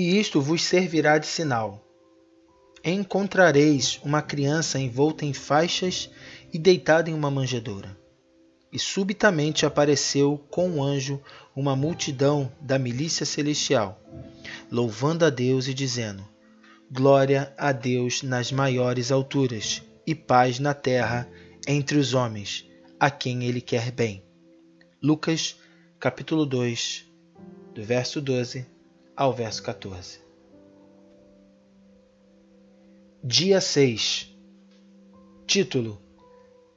E isto vos servirá de sinal. Encontrareis uma criança envolta em faixas e deitada em uma manjedoura. E subitamente apareceu com um anjo uma multidão da milícia celestial, louvando a Deus e dizendo: Glória a Deus nas maiores alturas e paz na terra entre os homens, a quem ele quer bem. Lucas, capítulo 2, do verso 12 ao verso 14. Dia 6. Título: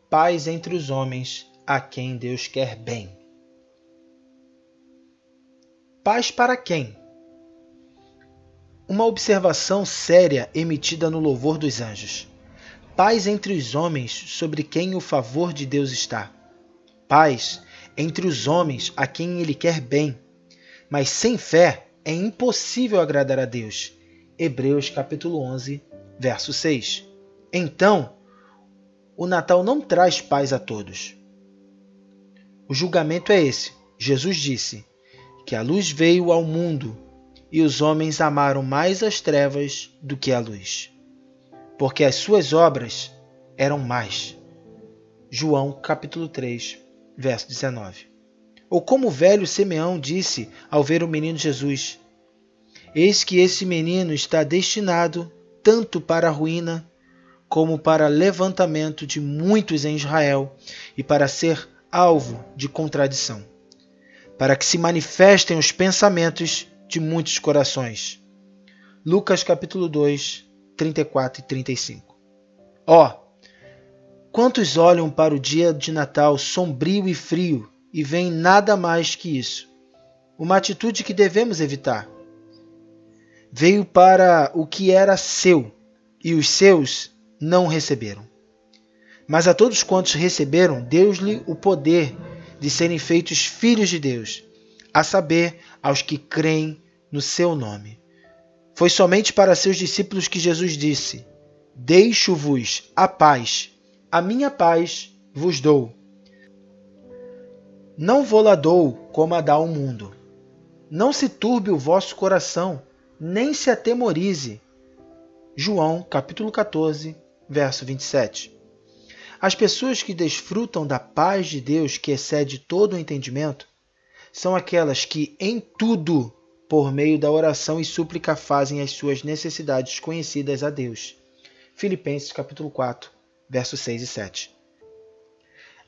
Paz entre os homens, a quem Deus quer bem. Paz para quem? Uma observação séria emitida no louvor dos anjos. Paz entre os homens sobre quem o favor de Deus está. Paz entre os homens a quem ele quer bem. Mas sem fé é impossível agradar a Deus. Hebreus capítulo 11, verso 6. Então, o Natal não traz paz a todos. O julgamento é esse. Jesus disse que a luz veio ao mundo e os homens amaram mais as trevas do que a luz, porque as suas obras eram más. João capítulo 3, verso 19. Ou como o velho Simeão disse ao ver o menino Jesus: Eis que esse menino está destinado tanto para a ruína como para levantamento de muitos em Israel e para ser alvo de contradição, para que se manifestem os pensamentos de muitos corações. Lucas capítulo 2, 34 e 35. Ó, oh, quantos olham para o dia de Natal sombrio e frio e veem nada mais que isso? Uma atitude que devemos evitar. Veio para o que era seu, e os seus não receberam. Mas a todos quantos receberam, deu-lhe o poder de serem feitos filhos de Deus, a saber, aos que creem no seu nome. Foi somente para seus discípulos que Jesus disse: Deixo-vos a paz, a minha paz vos dou. Não vou lá dou como a dá o mundo. Não se turbe o vosso coração, nem se atemorize. João capítulo 14, verso 27. As pessoas que desfrutam da paz de Deus que excede todo o entendimento são aquelas que em tudo, por meio da oração e súplica, fazem as suas necessidades conhecidas a Deus. Filipenses capítulo 4, versos 6 e 7.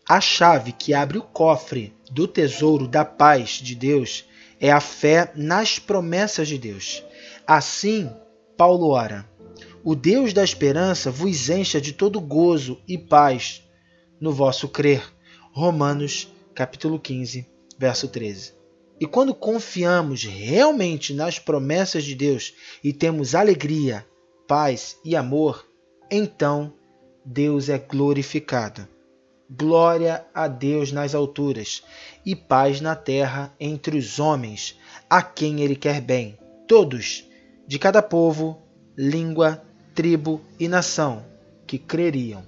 A chave que abre o cofre do tesouro da paz de Deus é a fé nas promessas de Deus. Assim, Paulo ora: o Deus da esperança vos encha de todo gozo e paz no vosso crer. Romanos, capítulo 15, verso 13. E quando confiamos realmente nas promessas de Deus e temos alegria, paz e amor, então Deus é glorificado. Glória a Deus nas alturas e paz na terra entre os homens, a quem Ele quer bem, todos, de cada povo, língua tribo e nação que creriam.